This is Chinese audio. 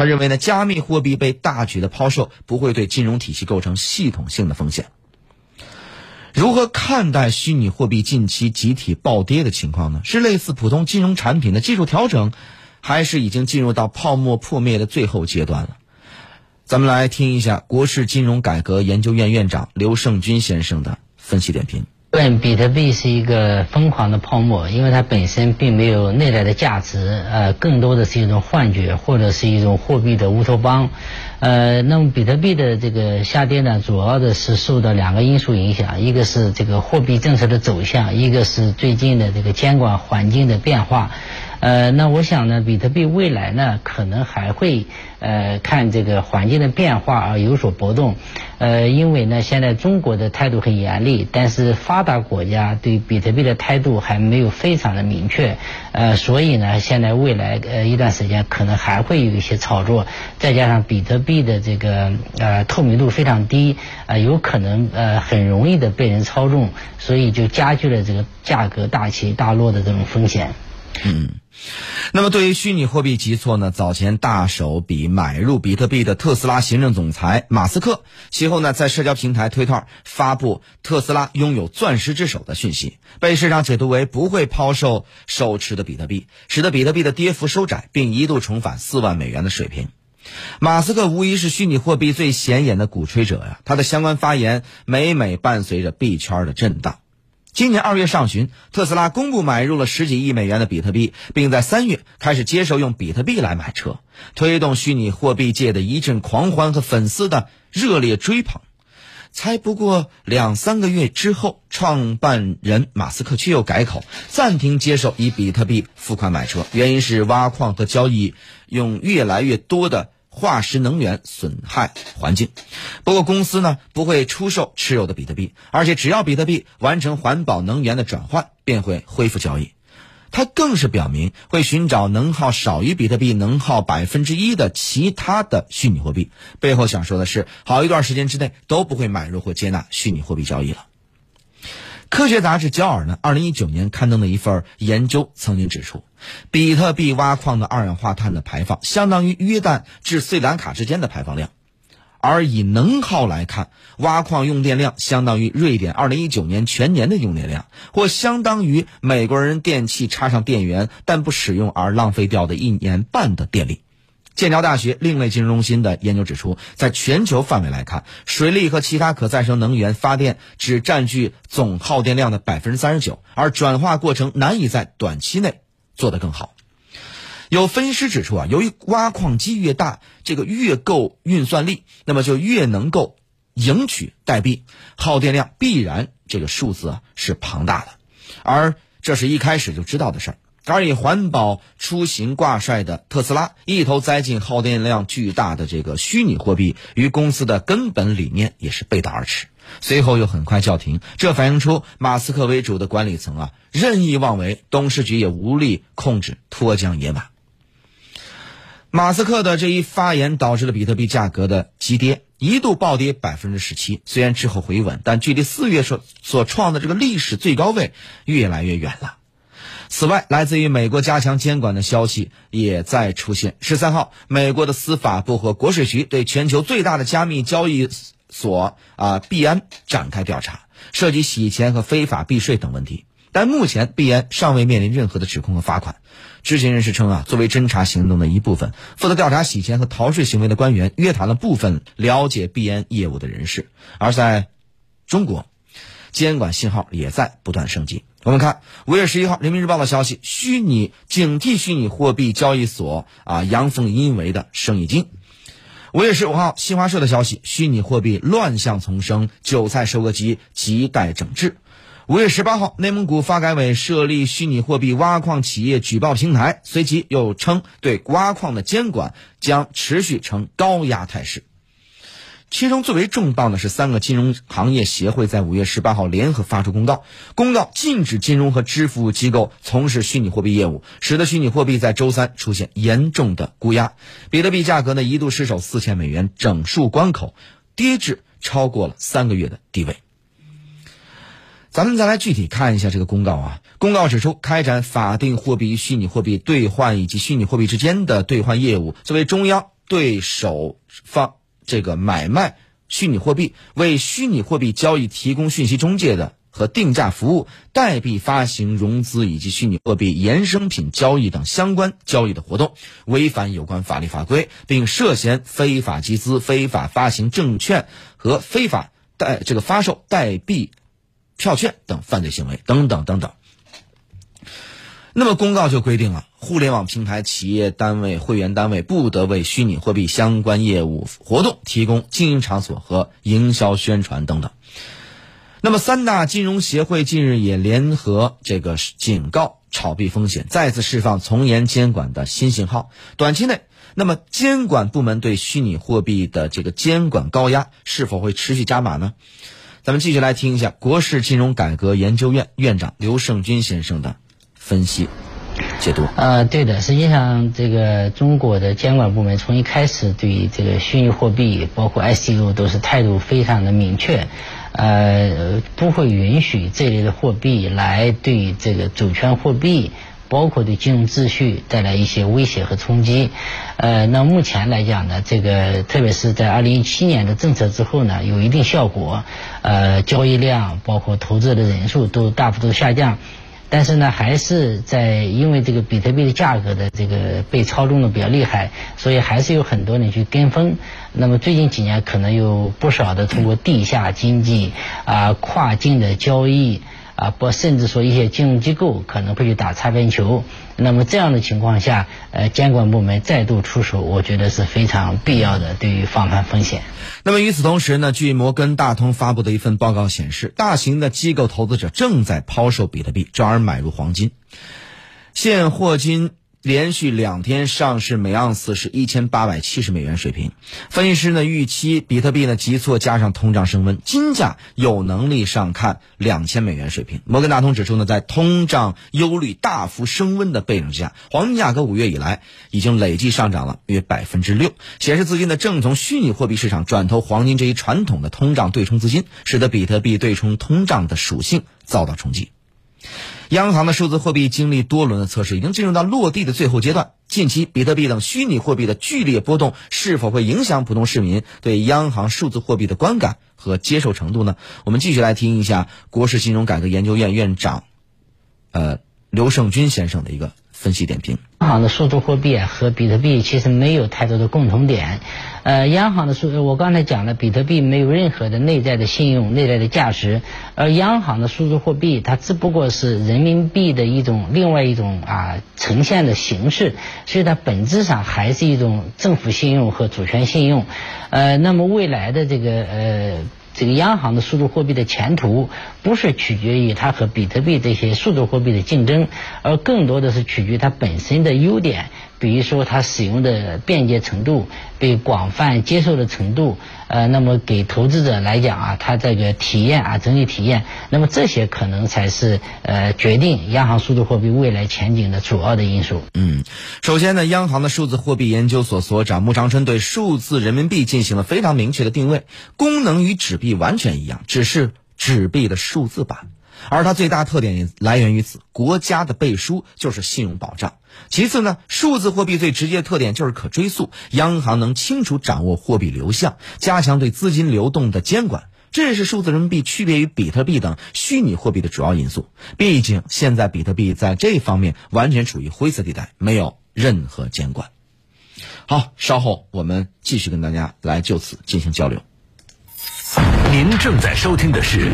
他认为呢，加密货币被大举的抛售不会对金融体系构成系统性的风险。如何看待虚拟货币近期集体暴跌的情况呢？是类似普通金融产品的技术调整，还是已经进入到泡沫破灭的最后阶段了？咱们来听一下国事金融改革研究院院长刘胜军先生的分析点评。问比特币是一个疯狂的泡沫，因为它本身并没有内在的价值，呃，更多的是一种幻觉，或者是一种货币的乌托邦。呃，那么比特币的这个下跌呢，主要的是受到两个因素影响，一个是这个货币政策的走向，一个是最近的这个监管环境的变化。呃，那我想呢，比特币未来呢，可能还会呃看这个环境的变化而有所波动。呃，因为呢，现在中国的态度很严厉，但是发达国家对比特币的态度还没有非常的明确。呃，所以呢，现在未来呃一段时间可能还会有一些炒作，再加上比特币的这个呃透明度非常低，呃，有可能呃很容易的被人操纵，所以就加剧了这个价格大起大落的这种风险。嗯，那么对于虚拟货币急挫呢？早前大手笔买入比特币的特斯拉行政总裁马斯克，其后呢在社交平台推特发布特斯拉拥有钻石之手的讯息，被市场解读为不会抛售手持的比特币，使得比特币的跌幅收窄，并一度重返四万美元的水平。马斯克无疑是虚拟货币最显眼的鼓吹者呀，他的相关发言每每伴随着币圈的震荡。今年二月上旬，特斯拉公布买入了十几亿美元的比特币，并在三月开始接受用比特币来买车，推动虚拟货币界的一阵狂欢和粉丝的热烈追捧。才不过两三个月之后，创办人马斯克却又改口，暂停接受以比特币付款买车，原因是挖矿和交易用越来越多的。化石能源损害环境，不过公司呢不会出售持有的比特币，而且只要比特币完成环保能源的转换，便会恢复交易。它更是表明会寻找能耗少于比特币能耗百分之一的其他的虚拟货币。背后想说的是，好一段时间之内都不会买入或接纳虚拟货币交易了。科学杂志《焦耳》呢，二零一九年刊登的一份研究曾经指出，比特币挖矿的二氧化碳的排放相当于约旦至斯里兰卡之间的排放量，而以能耗来看，挖矿用电量相当于瑞典二零一九年全年的用电量，或相当于美国人电器插上电源但不使用而浪费掉的一年半的电力。剑桥大学另类金融中心的研究指出，在全球范围来看，水力和其他可再生能源发电只占据总耗电量的百分之三十九，而转化过程难以在短期内做得更好。有分析师指出啊，由于挖矿机越大，这个越够运算力，那么就越能够赢取代币，耗电量必然这个数字啊是庞大的，而这是一开始就知道的事儿。而以环保出行挂帅的特斯拉，一头栽进耗电量巨大的这个虚拟货币，与公司的根本理念也是背道而驰。随后又很快叫停，这反映出马斯克为主的管理层啊任意妄为，董事局也无力控制，脱缰野马。马斯克的这一发言导致了比特币价格的急跌，一度暴跌百分之十七。虽然之后回稳，但距离四月所所创的这个历史最高位越来越远了。此外，来自于美国加强监管的消息也在出现。十三号，美国的司法部和国税局对全球最大的加密交易所啊币安展开调查，涉及洗钱和非法避税等问题。但目前币安尚未面临任何的指控和罚款。知情人士称啊，作为侦查行动的一部分，负责调查洗钱和逃税行为的官员约谈了部分了解币安业务的人士。而在中国，监管信号也在不断升级。我们看五月十一号《人民日报》的消息：虚拟警惕虚拟货币交易所啊阳奉阴违的生意经。五月十五号新华社的消息：虚拟货币乱象丛生，韭菜收割机亟待整治。五月十八号，内蒙古发改委设立虚拟货币挖矿企业举报平台，随即又称对挖矿的监管将持续呈高压态势。其中最为重磅的是，三个金融行业协会在五月十八号联合发出公告，公告禁止金融和支付机构从事虚拟货币业务，使得虚拟货币在周三出现严重的估压，比特币价格呢一度失守四千美元整数关口，跌至超过了三个月的低位。咱们再来具体看一下这个公告啊，公告指出，开展法定货币与虚拟货币兑换以及虚拟货币之间的兑换业务，作为中央。对手方这个买卖虚拟货币、为虚拟货币交易提供讯息中介的和定价服务、代币发行、融资以及虚拟货币衍生品交易等相关交易的活动，违反有关法律法规，并涉嫌非法集资、非法发行证券和非法代这个发售代币票券等犯罪行为等等等等。那么公告就规定了，互联网平台企业单位、会员单位不得为虚拟货币相关业务活动提供经营场所和营销宣传等等。那么三大金融协会近日也联合这个警告炒币风险，再次释放从严监管的新信号。短期内，那么监管部门对虚拟货币的这个监管高压是否会持续加码呢？咱们继续来听一下国事金融改革研究院院长刘胜军先生的。分析、解读。呃，对的，实际上这个中国的监管部门从一开始对这个虚拟货币，包括 ICO 都是态度非常的明确，呃，不会允许这类的货币来对这个主权货币，包括对金融秩序带来一些威胁和冲击。呃，那目前来讲呢，这个特别是在二零一七年的政策之后呢，有一定效果，呃，交易量包括投资的人数都大幅度下降。但是呢，还是在因为这个比特币的价格的这个被操纵的比较厉害，所以还是有很多人去跟风。那么最近几年，可能有不少的通过地下经济啊、跨境的交易。啊，不，甚至说一些金融机构可能会去打擦边球。那么这样的情况下，呃，监管部门再度出手，我觉得是非常必要的，对于防范风险。那么与此同时呢，据摩根大通发布的一份报告显示，大型的机构投资者正在抛售比特币，转而买入黄金。现货金。连续两天上市，每盎司是一千八百七十美元水平。分析师呢预期，比特币呢急挫加上通胀升温，金价有能力上看两千美元水平。摩根大通指出呢，在通胀忧虑大幅升温的背景下，黄金价格五月以来已经累计上涨了约百分之六，显示资金呢正从虚拟货币市场转投黄金这一传统的通胀对冲资金，使得比特币对冲通胀的属性遭到冲击。央行的数字货币经历多轮的测试，已经进入到落地的最后阶段。近期，比特币等虚拟货币的剧烈波动，是否会影响普通市民对央行数字货币的观感和接受程度呢？我们继续来听一下国事金融改革研究院院长，呃，刘胜军先生的一个。分析点评，央行的数字货币啊和比特币其实没有太多的共同点，呃，央行的数，我刚才讲了，比特币没有任何的内在的信用、内在的价值，而央行的数字货币它只不过是人民币的一种另外一种啊呈现的形式，所以它本质上还是一种政府信用和主权信用，呃，那么未来的这个呃。这个央行的数字货币的前途，不是取决于它和比特币这些数字货币的竞争，而更多的是取决于它本身的优点。比如说，它使用的便捷程度、被广泛接受的程度，呃，那么给投资者来讲啊，它这个体验啊，整体体验，那么这些可能才是呃决定央行数字货币未来前景的主要的因素。嗯，首先呢，央行的数字货币研究所所长穆长春对数字人民币进行了非常明确的定位，功能与纸币完全一样，只是纸币的数字版。而它最大特点也来源于此，国家的背书就是信用保障。其次呢，数字货币最直接特点就是可追溯，央行能清楚掌握货币流向，加强对资金流动的监管，这也是数字人民币区别于比特币等虚拟货币的主要因素。毕竟现在比特币在这方面完全处于灰色地带，没有任何监管。好，稍后我们继续跟大家来就此进行交流。您正在收听的是。